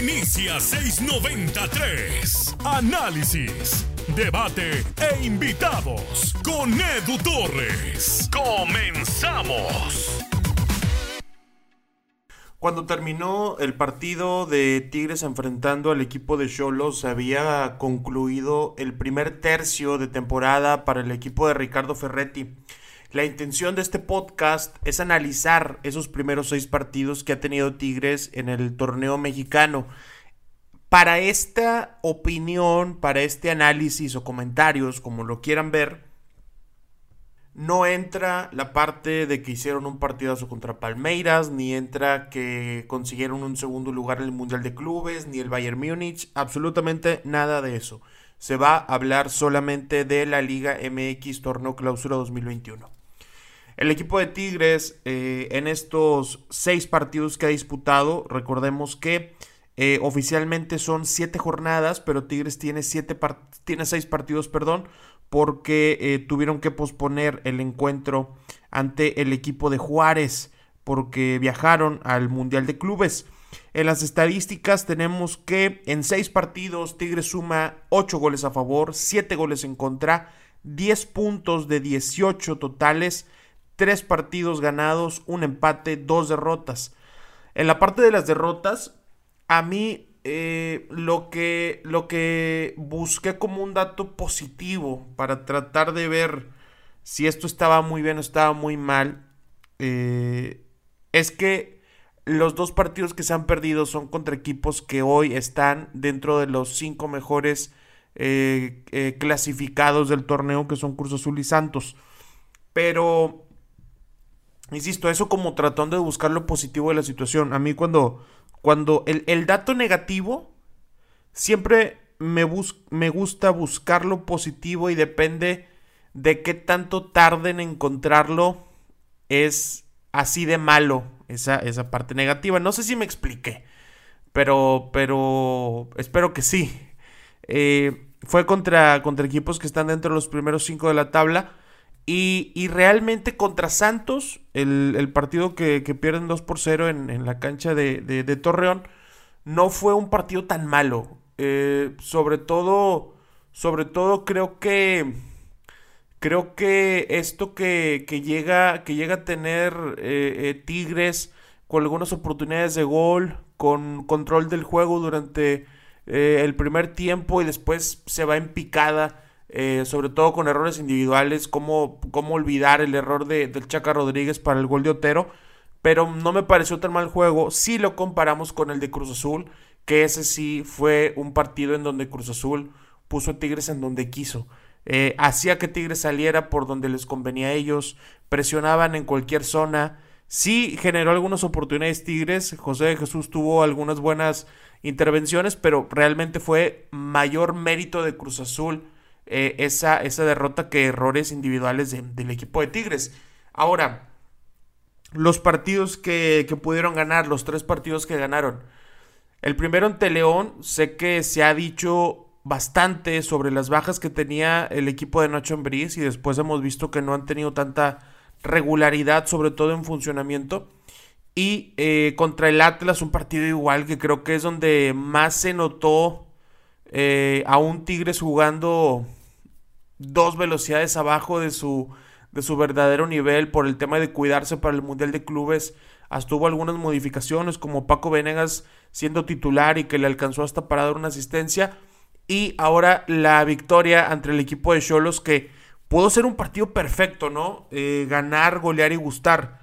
Inicia 693. Análisis, debate e invitados con Edu Torres. Comenzamos. Cuando terminó el partido de Tigres enfrentando al equipo de Cholos, había concluido el primer tercio de temporada para el equipo de Ricardo Ferretti. La intención de este podcast es analizar esos primeros seis partidos que ha tenido Tigres en el torneo mexicano. Para esta opinión, para este análisis o comentarios, como lo quieran ver, no entra la parte de que hicieron un partidazo contra Palmeiras, ni entra que consiguieron un segundo lugar en el Mundial de Clubes, ni el Bayern Múnich, absolutamente nada de eso. Se va a hablar solamente de la Liga MX Torneo Clausura 2021. El equipo de Tigres eh, en estos seis partidos que ha disputado, recordemos que eh, oficialmente son siete jornadas, pero Tigres tiene, siete tiene seis partidos, perdón, porque eh, tuvieron que posponer el encuentro ante el equipo de Juárez, porque viajaron al Mundial de Clubes. En las estadísticas tenemos que en seis partidos Tigres suma ocho goles a favor, siete goles en contra, 10 puntos de 18 totales tres partidos ganados, un empate, dos derrotas. En la parte de las derrotas, a mí eh, lo, que, lo que busqué como un dato positivo para tratar de ver si esto estaba muy bien o estaba muy mal, eh, es que los dos partidos que se han perdido son contra equipos que hoy están dentro de los cinco mejores eh, clasificados del torneo, que son Cruz Azul y Santos. Pero Insisto, eso como tratando de buscar lo positivo de la situación. A mí cuando, cuando el, dato negativo, siempre me, me gusta buscar lo positivo y depende de qué tanto tarden en encontrarlo, es así de malo esa, esa parte negativa. No sé si me expliqué, pero, pero espero que sí. Eh, fue contra, contra equipos que están dentro de los primeros cinco de la tabla. Y, realmente contra Santos, el, partido que, pierden 2 por 0 en, la cancha de, Torreón, no fue un partido tan malo. Eh, sobre todo, sobre todo creo que creo que esto que, llega, que llega a tener eh, eh, Tigres con algunas oportunidades de gol, con control del juego durante el primer tiempo y después se va en picada eh, sobre todo con errores individuales, cómo, cómo olvidar el error de, del Chaca Rodríguez para el gol de Otero, pero no me pareció tan mal juego si lo comparamos con el de Cruz Azul, que ese sí fue un partido en donde Cruz Azul puso a Tigres en donde quiso. Eh, hacía que Tigres saliera por donde les convenía a ellos, presionaban en cualquier zona. Sí generó algunas oportunidades Tigres, José de Jesús tuvo algunas buenas intervenciones, pero realmente fue mayor mérito de Cruz Azul eh, esa, esa, derrota que errores individuales del equipo de Tigres. Ahora, los partidos que, pudieron ganar, los tres partidos que ganaron. El primero ante León, sé que se ha dicho bastante sobre las bajas que tenía el equipo de Nacho Ambriz y después hemos visto que no han tenido tanta regularidad, sobre todo en funcionamiento. Y eh, contra el Atlas, un partido igual que creo que es donde más se notó eh, a un Tigres jugando dos velocidades abajo de su, de su verdadero nivel por el tema de cuidarse para el Mundial de Clubes. Hasta hubo algunas modificaciones como Paco Venegas siendo titular y que le alcanzó hasta para dar una asistencia. Y ahora la victoria ante el equipo de Cholos que pudo ser un partido perfecto, ¿no? Eh, ganar, golear y gustar.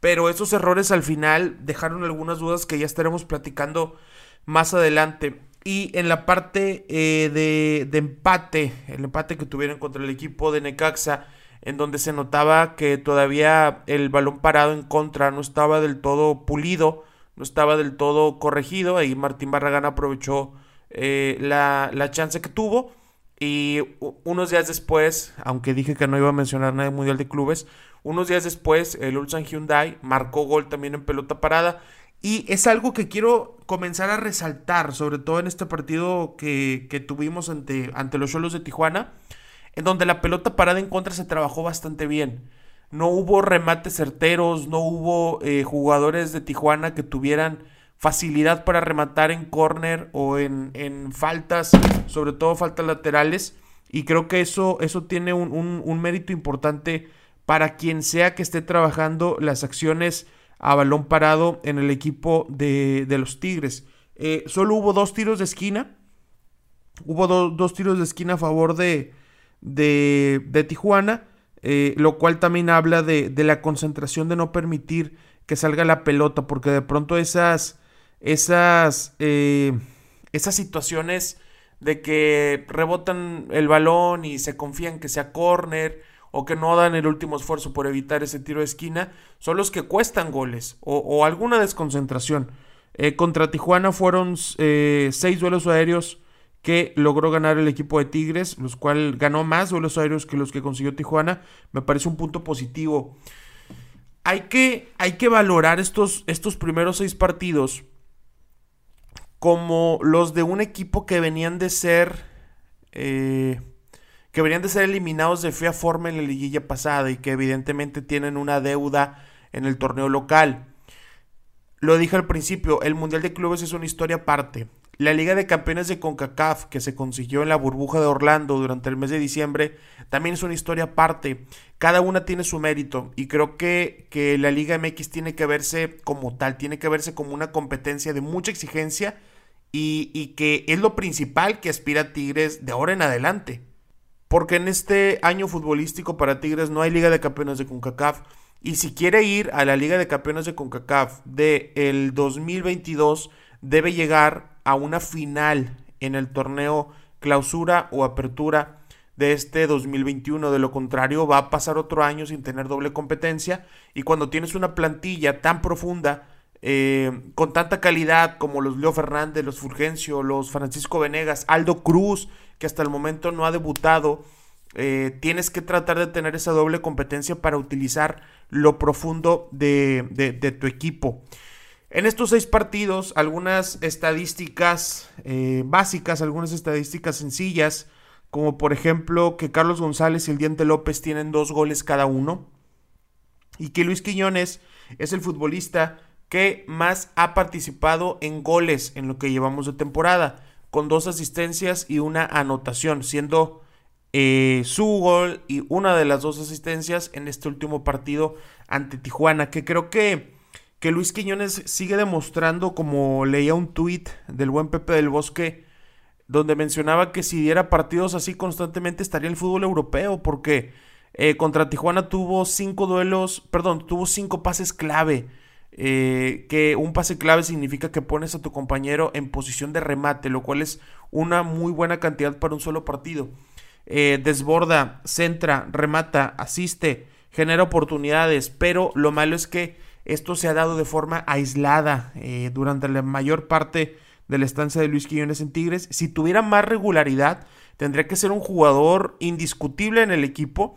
Pero esos errores al final dejaron algunas dudas que ya estaremos platicando más adelante. Y en la parte eh, de, empate, el empate que tuvieron contra el equipo de Necaxa, en donde se notaba que todavía el balón parado en contra no estaba del todo pulido, no estaba del todo corregido. Ahí Martín Barragán aprovechó eh, la, la, chance que tuvo. Y unos días después, aunque dije que no iba a mencionar nada de Mundial de Clubes, unos días después el Ulsan Hyundai marcó gol también en pelota parada y es algo que quiero comenzar a resaltar, sobre todo en este partido que, tuvimos ante, ante los Cholos de Tijuana, en donde la pelota parada en contra se trabajó bastante bien. No hubo remates certeros, no hubo eh, jugadores de Tijuana que tuvieran facilidad para rematar en corner o en, en faltas, sobre todo faltas laterales. Y creo que eso, eso tiene un, mérito importante para quien sea que esté trabajando las acciones a balón parado en el equipo de, los Tigres. Eh, solo hubo dos tiros de esquina. Hubo dos tiros de esquina a favor de, de, Tijuana. Eh, lo cual también habla de, de, la concentración de no permitir que salga la pelota, porque de pronto esas, esas, eh, esas situaciones de que rebotan el balón y se confían que sea corner o que no dan el último esfuerzo por evitar ese tiro de esquina, son los que cuestan goles o, alguna desconcentración. Eh, contra Tijuana fueron eh, seis duelos aéreos que logró ganar el equipo de Tigres, los cuales ganó más duelos aéreos que los que consiguió Tijuana. Me parece un punto positivo. Hay que, hay que valorar estos, estos primeros seis partidos como los de un equipo que venían de ser eh, que venían de ser eliminados de fea forma en la liguilla pasada y que evidentemente tienen una deuda en el torneo local. Lo dije al principio, el Mundial de Clubes es una historia aparte. La Liga de Campeones de CONCACAF, que se consiguió en la burbuja de Orlando durante el mes de diciembre, también es una historia aparte. Cada una tiene su mérito y creo que, que la Liga MX tiene que verse como tal, tiene que verse como una competencia de mucha exigencia y, que es lo principal que aspira Tigres de ahora en adelante. Porque en este año futbolístico para Tigres no hay Liga de Campeones de CONCACAF. Y si quiere ir a la Liga de Campeones de CONCACAF del el 2022, debe llegar a una final en el torneo clausura o apertura de este 2021. De lo contrario, va a pasar otro año sin tener doble competencia. Y cuando tienes una plantilla tan profunda eh, con tanta calidad como los Leo Fernández, los Fulgencio, los Francisco Venegas, Aldo Cruz, que hasta el momento no ha debutado, eh, tienes que tratar de tener esa doble competencia para utilizar lo profundo de, tu equipo. En estos seis partidos, algunas estadísticas eh, básicas, algunas estadísticas sencillas, como por ejemplo que Carlos González y el Diente López tienen dos goles cada uno, y que Luis Quiñones es el futbolista que más ha participado en goles en lo que llevamos de temporada, con dos asistencias y una anotación, siendo eh, su gol y una de las dos asistencias en este último partido ante Tijuana, que creo que, que Luis Quiñones sigue demostrando, como leía un tuit del buen Pepe del Bosque, donde mencionaba que si diera partidos así constantemente estaría el fútbol europeo, porque eh, contra Tijuana tuvo cinco duelos, perdón, tuvo cinco pases clave eh, que un pase clave significa que pones a tu compañero en posición de remate, lo cual es una muy buena cantidad para un solo partido. Eh, desborda, centra, remata, asiste, genera oportunidades, pero lo malo es que esto se ha dado de forma aislada eh, durante la mayor parte de la estancia de Luis Quiñones en Tigres. Si tuviera más regularidad, tendría que ser un jugador indiscutible en el equipo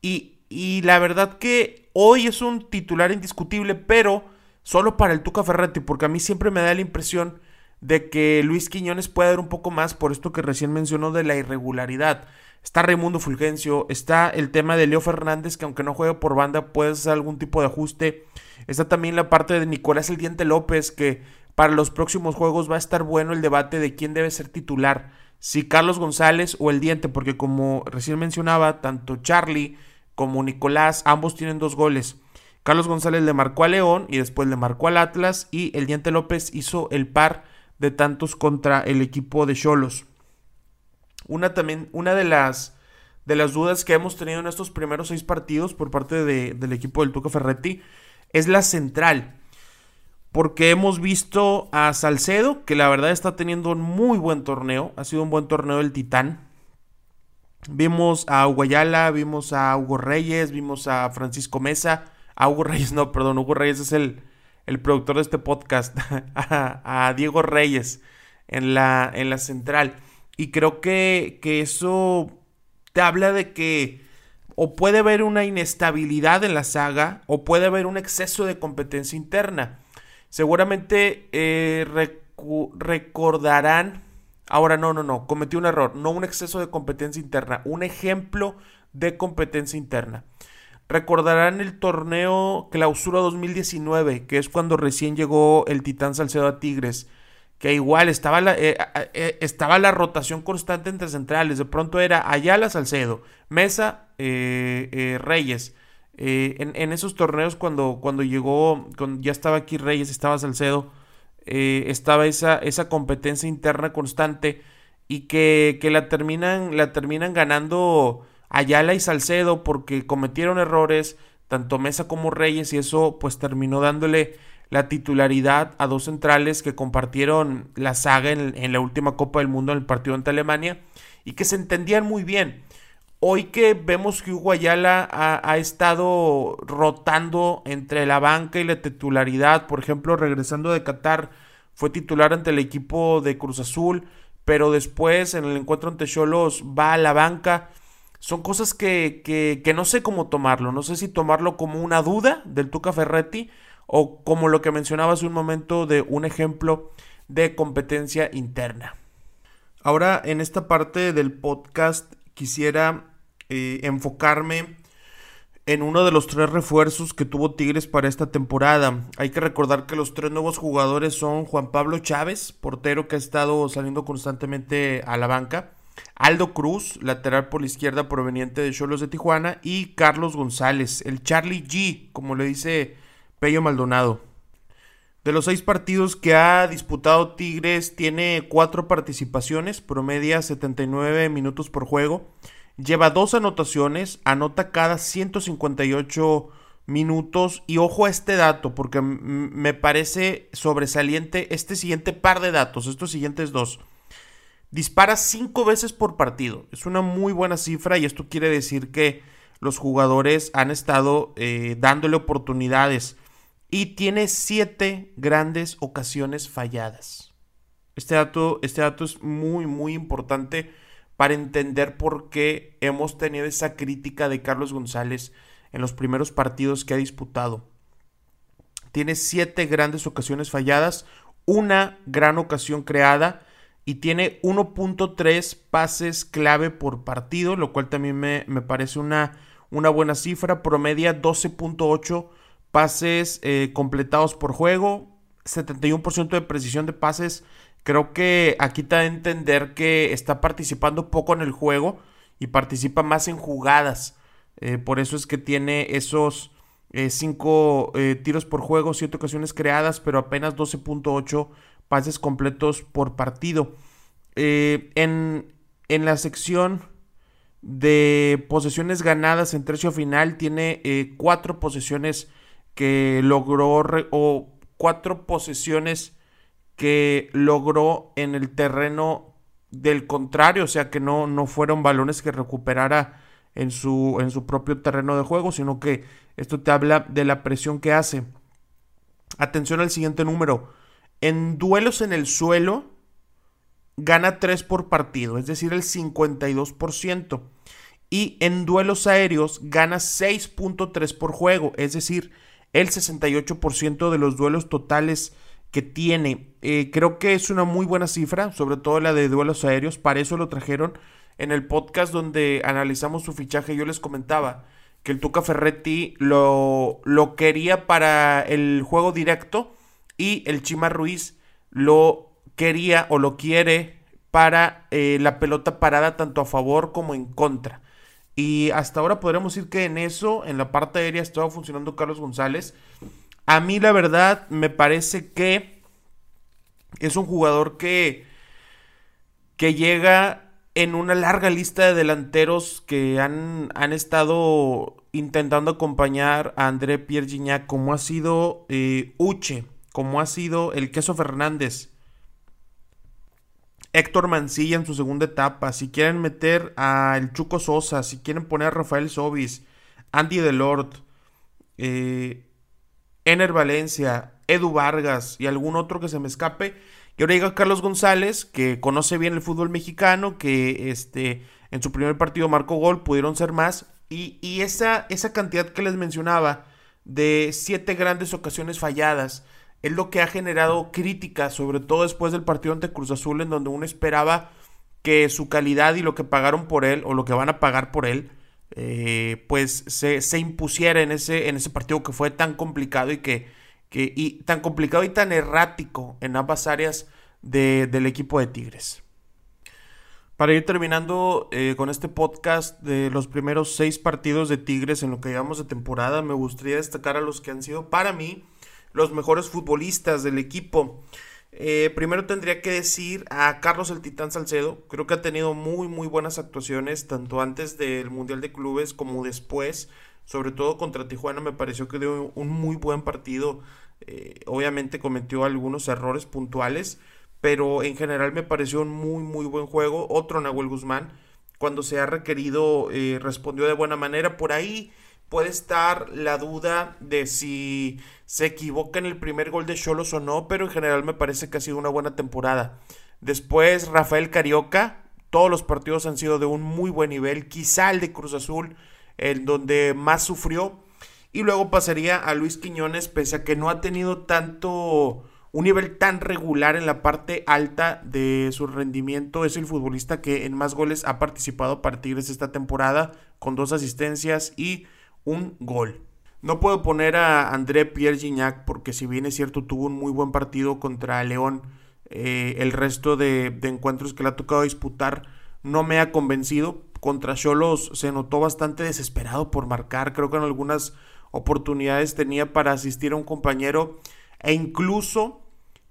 y, y la verdad que hoy es un titular indiscutible, pero solo para el Tuca Ferretti, porque a mí siempre me da la impresión de que Luis Quiñones puede dar un poco más por esto que recién mencionó de la irregularidad. Está Raimundo Fulgencio, está el tema de Leo Fernández, que aunque no juegue por banda, puede hacer algún tipo de ajuste. Está también la parte de Nicolás El Diente López, que para los próximos juegos va a estar bueno el debate de quién debe ser titular, si Carlos González o El Diente, porque como recién mencionaba, tanto Charlie como Nicolás, ambos tienen dos goles. Carlos González le marcó a León y después le marcó al Atlas y el Diente López hizo el par de tantos contra el equipo de Cholos. Una también, una de las de las dudas que hemos tenido en estos primeros seis partidos por parte del equipo del Tuca Ferretti es la central. Porque hemos visto a Salcedo, que la verdad está teniendo un muy buen torneo. Ha sido un buen torneo del Titán. Vimos a Guayala, vimos a Hugo Reyes, vimos a Francisco Mesa, a Hugo Reyes, no, perdón, Hugo Reyes es el, el productor de este podcast, a, Diego Reyes en la, en la central. Y creo que, que eso te habla de que o puede haber una inestabilidad en la saga o puede haber un exceso de competencia interna. Seguramente eh, recordarán Ahora, no, no, no, cometí un error, no un exceso de competencia interna, un ejemplo de competencia interna. recordarán el torneo Clausura 2019, que es cuando recién llegó el Titán Salcedo a Tigres, que igual estaba la, eh, eh, estaba la rotación constante entre centrales, de pronto era Ayala Salcedo, Mesa eh, Reyes. En, esos torneos cuando, cuando llegó, ya estaba aquí Reyes, estaba Salcedo, estaba esa, esa competencia interna constante y que, que la, terminan, la terminan ganando Ayala y Salcedo porque cometieron errores, tanto Mesa como Reyes, y eso pues terminó dándole la titularidad a dos centrales que compartieron la saga en, la última Copa del Mundo en el partido ante Alemania y que se entendían muy bien. Hoy que vemos que Hugo Ayala ha, estado rotando entre la banca y la titularidad, por ejemplo, regresando de Qatar, fue titular ante el equipo de Cruz Azul, pero después en el encuentro ante Cholos va a la banca son cosas que, que, no sé cómo tomarlo. No sé si tomarlo como una duda del Tuca Ferretti o como lo que mencionaba un momento de un ejemplo de competencia interna. Ahora, en esta parte del podcast quisiera eh, enfocarme en uno de los tres refuerzos que tuvo Tigres para esta temporada. Hay que recordar que los tres nuevos jugadores son Juan Pablo Chávez, portero que ha estado saliendo constantemente a la banca. Aldo Cruz, lateral por la izquierda proveniente de Cholos de Tijuana, y Carlos González, el Charlie G, como le dice Pello Maldonado. De los seis partidos que ha disputado Tigres, tiene cuatro participaciones, promedia 79 minutos por juego. Lleva dos anotaciones, anota cada 158 minutos. Y ojo a este dato, porque me parece sobresaliente este siguiente par de datos, estos siguientes dos dispara cinco veces por partido. Es una muy buena cifra y esto quiere decir que los jugadores han estado eh, dándole oportunidades y tiene siete grandes ocasiones falladas. Este dato, este dato es muy, muy importante para entender por qué hemos tenido esa crítica de Carlos González en los primeros partidos que ha disputado. Tiene siete grandes ocasiones falladas, una gran ocasión creada y tiene 1.3 pases clave por partido, lo cual también me, parece una, una, buena cifra. Promedia 12.8 pases eh, completados por juego, 71% de precisión de pases. Creo que aquí te da a entender que está participando poco en el juego y participa más en jugadas. Eh, por eso es que tiene esos 5 eh, tiros por juego, 7 ocasiones creadas, pero apenas 12.8 pases completos por partido. En, en, la sección de posesiones ganadas en tercio final tiene eh, cuatro posesiones que logró o cuatro posesiones que logró en el terreno del contrario, o sea que no, no fueron balones que recuperara en su, en su propio terreno de juego, sino que esto te habla de la presión que hace. Atención al siguiente número. En duelos en el suelo, gana 3 por partido, es decir, el 52%. Y en duelos aéreos gana 6.3 por juego, es decir, el 68% de los duelos totales que tiene. Eh, creo que es una muy buena cifra, sobre todo la de duelos aéreos, para eso lo trajeron en el podcast donde analizamos su fichaje. Yo les comentaba que el Tuca Ferretti lo, lo quería para el juego directo y el Chima Ruiz lo quería o lo quiere para eh, la pelota parada tanto a favor como en contra. Y hasta ahora podremos decir que en eso, en la parte aérea, estaba funcionando Carlos González. A mí la verdad me parece que es un jugador que, que llega en una larga lista de delanteros que han, han estado intentando acompañar a André Pierre Gignac, como ha sido eh, Uche como ha sido el Queso Fernández, Héctor Mancilla en su segunda etapa, si quieren meter a el Chuco Sosa, si quieren poner a Rafael Sobis, Andy Delort, eh, Ener Valencia, Edu Vargas y algún otro que se me escape. Y ahora llega Carlos González, que conoce bien el fútbol mexicano, que este, en su primer partido marcó gol, pudieron ser más. Y, y esa, esa cantidad que les mencionaba de siete grandes ocasiones falladas, es lo que ha generado críticas, sobre todo después del partido ante Cruz Azul, en donde uno esperaba que su calidad y lo que pagaron por él, o lo que van a pagar por él, eh, pues se, impusiera en ese, en ese partido que fue tan complicado y que, que y tan complicado y tan errático en ambas áreas del equipo de Tigres. Para ir terminando eh, con este podcast de los primeros seis partidos de Tigres en lo que llevamos de temporada, me gustaría destacar a los que han sido para mí los mejores futbolistas del equipo. Eh, primero tendría que decir a Carlos el Titán Salcedo. Creo que ha tenido muy, muy buenas actuaciones, tanto antes del Mundial de Clubes como después. Sobre todo contra Tijuana me pareció que dio un muy buen partido. Eh, obviamente cometió algunos errores puntuales, pero en general me pareció un muy, muy buen juego. Otro Nahuel Guzmán, cuando se ha requerido, eh, respondió de buena manera. Por ahí puede estar la duda de si se equivoca en el primer gol de Cholos o no, pero en general me parece que ha sido una buena temporada. Después Rafael Carioca, todos los partidos han sido de un muy buen nivel, quizá el de Cruz Azul, en donde más sufrió. Y luego pasaría a Luis Quiñones, pese a que no ha tenido tanto un nivel tan regular en la parte alta de su rendimiento. Es el futbolista que en más goles ha participado a partir de esta temporada, con dos asistencias y un gol. No puedo poner a André Pierre Gignac porque si bien es cierto tuvo un muy buen partido contra León, eh, el resto de, encuentros que le ha tocado disputar no me ha convencido. Contra Cholos se notó bastante desesperado por marcar, creo que en algunas oportunidades tenía para asistir a un compañero e incluso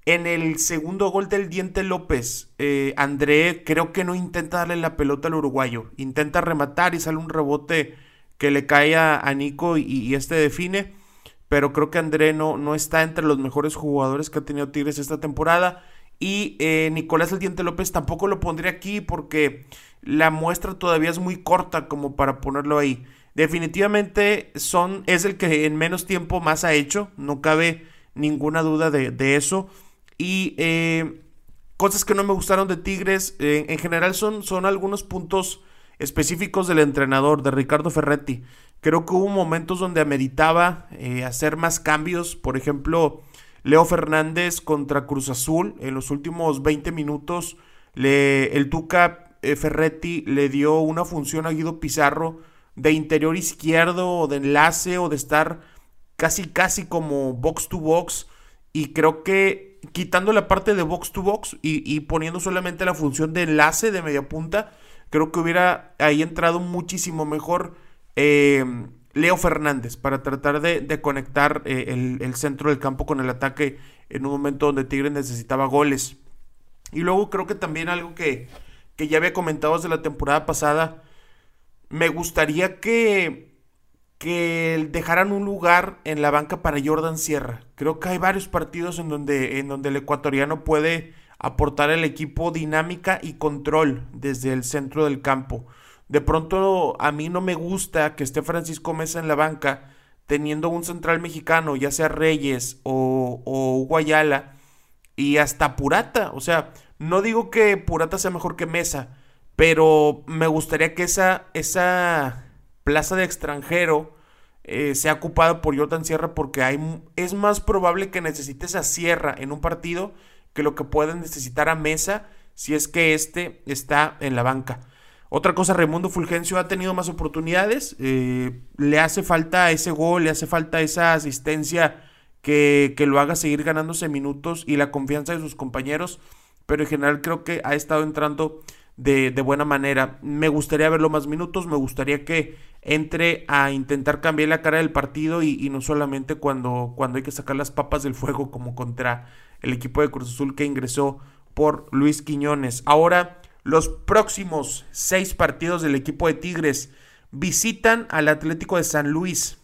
en el segundo gol del Diente López, eh, André creo que no intenta darle la pelota al uruguayo, intenta rematar y sale un rebote que le cae a, Nico y, este define. Pero creo que André no, no, está entre los mejores jugadores que ha tenido Tigres esta temporada. Y eh, Nicolás El Diente López tampoco lo pondré aquí porque la muestra todavía es muy corta como para ponerlo ahí. Definitivamente son, es el que en menos tiempo más ha hecho, no cabe ninguna duda de, eso. Y eh, cosas que no me gustaron de Tigres, eh, en general son, son algunos puntos específicos del entrenador, de Ricardo Ferretti. Creo que hubo momentos donde ameritaba eh, hacer más cambios. Por ejemplo, Leo Fernández contra Cruz Azul. En los últimos 20 minutos, el Tuca eh, Ferretti le dio una función a Guido Pizarro de interior izquierdo o de enlace o de estar casi casi como box to box. Y creo que quitando la parte de box to box y, y poniendo solamente la función de enlace de media punta, creo que hubiera ahí entrado muchísimo mejor eh, Leo Fernández para tratar de, conectar eh, el, centro del campo con el ataque en un momento donde Tigre necesitaba goles. Y luego creo que también algo que, que ya había comentado desde la temporada pasada, me gustaría que, que dejaran un lugar en la banca para Jordan Sierra. Creo que hay varios partidos en donde, en donde el ecuatoriano puede aportar al equipo dinámica y control desde el centro del campo. De pronto a mí no me gusta que esté Francisco Mesa en la banca teniendo un central mexicano, ya sea Reyes o, Guayala, y hasta Purata. O sea, no digo que Purata sea mejor que Mesa, pero me gustaría que esa, esa plaza de extranjero eh, sea ocupada por Jordan Sierra porque hay, es más probable que necesites a Sierra en un partido que lo que pueden necesitar a Mesa si es que este está en la banca. Otra cosa, Raimundo Fulgencio ha tenido más oportunidades, eh, le hace falta ese gol, le hace falta esa asistencia que, lo haga seguir ganándose minutos y la confianza de sus compañeros, pero en general creo que ha estado entrando de, buena manera. Me gustaría verlo más minutos, me gustaría que entre a intentar cambiar la cara del partido y, y no solamente cuando, cuando hay que sacar las papas del fuego como contra el equipo de Cruz Azul que ingresó por Luis Quiñones. Ahora, los próximos seis partidos del equipo de Tigres visitan al Atlético de San Luis.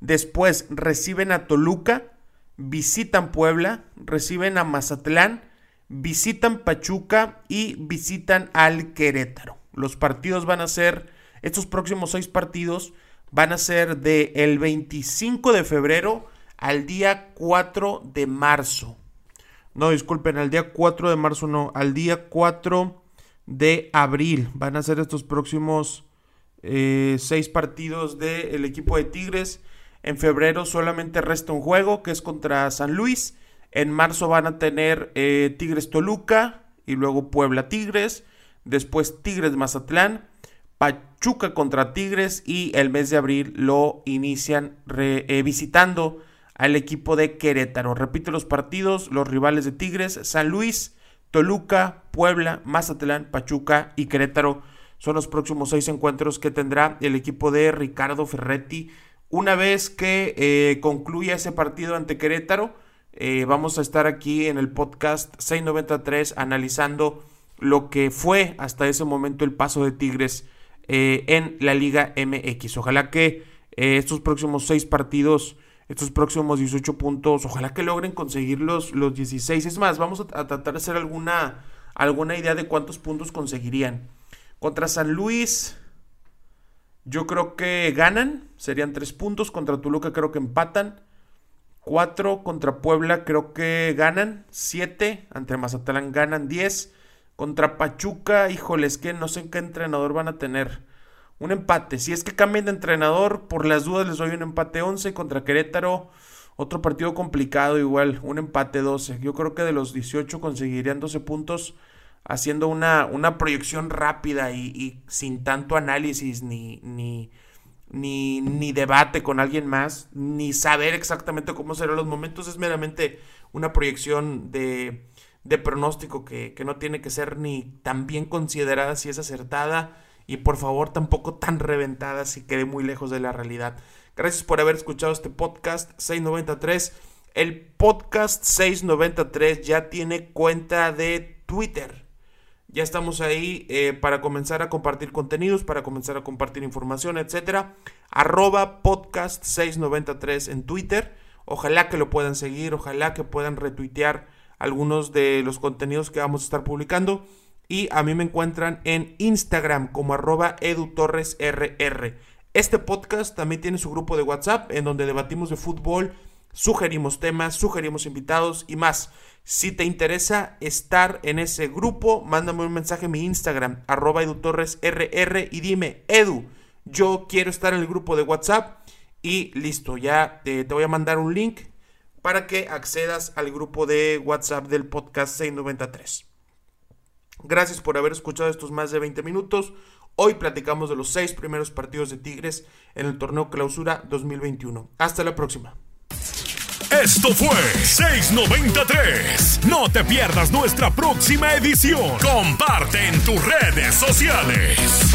Después reciben a Toluca, visitan Puebla, reciben a Mazatlán, visitan Pachuca y visitan al Querétaro. Los partidos van a ser, estos próximos seis partidos van a ser de el 25 de febrero al día 4 de marzo. No, disculpen, al día 4 de marzo no, al día 4 de abril. Van a ser estos próximos eh, seis partidos del equipo de Tigres. En febrero solamente resta un juego que es contra San Luis. En marzo van a tener eh, Tigres Toluca y luego Puebla Tigres. Después Tigres Mazatlán. Pachuca contra Tigres y el mes de abril lo inician eh, visitando al equipo de Querétaro. Repito los partidos, los rivales de Tigres, San Luis, Toluca, Puebla, Mazatlán, Pachuca y Querétaro son los próximos seis encuentros que tendrá el equipo de Ricardo Ferretti. Una vez que eh, concluya ese partido ante Querétaro, eh, vamos a estar aquí en el podcast 693 analizando lo que fue hasta ese momento el paso de Tigres eh, en la Liga MX. Ojalá que estos próximos seis partidos, estos próximos 18 puntos, ojalá que logren conseguir los, los 16. Es más, vamos a, tratar de hacer alguna, alguna idea de cuántos puntos conseguirían. Contra San Luis, yo creo que ganan, serían tres puntos. Contra Toluca creo que empatan. Cuatro contra Puebla creo que ganan. Siete ante Mazatlán ganan diez. Contra Pachuca, híjoles, que no sé qué entrenador van a tener. Un empate. Si es que cambian de entrenador, por las dudas les doy un empate 11 contra Querétaro. Otro partido complicado igual, un empate 12. Yo creo que de los 18 conseguirían 12 puntos haciendo una, una proyección rápida y, sin tanto análisis ni, ni, ni, debate con alguien más, ni saber exactamente cómo serán los momentos, es meramente una proyección de, de pronóstico que, que, no tiene que ser ni tan bien considerada si es acertada y por favor tampoco tan reventada si quede muy lejos de la realidad. Gracias por haber escuchado este podcast 693. El podcast 693 ya tiene cuenta de Twitter. Ya estamos ahí eh, para comenzar a compartir contenidos, para comenzar a compartir información, etcétera. Arroba podcast 693 en Twitter. Ojalá que lo puedan seguir, ojalá que puedan retuitear algunos de los contenidos que vamos a estar publicando. Y a mí me encuentran en Instagram como arroba edutorresrr. Este podcast también tiene su grupo de WhatsApp en donde debatimos de fútbol, sugerimos temas, sugerimos invitados y más. Si te interesa estar en ese grupo, mándame un mensaje en mi Instagram, arroba edutorresrr y dime, Edu, yo quiero estar en el grupo de WhatsApp y listo, ya te, te voy a mandar un link para que accedas al grupo de WhatsApp del podcast 693. Gracias por haber escuchado estos más de 20 minutos. Hoy platicamos de los seis primeros partidos de Tigres en el torneo Clausura 2021. Hasta la próxima. Esto fue 693. No te pierdas nuestra próxima edición. Comparte en tus redes sociales.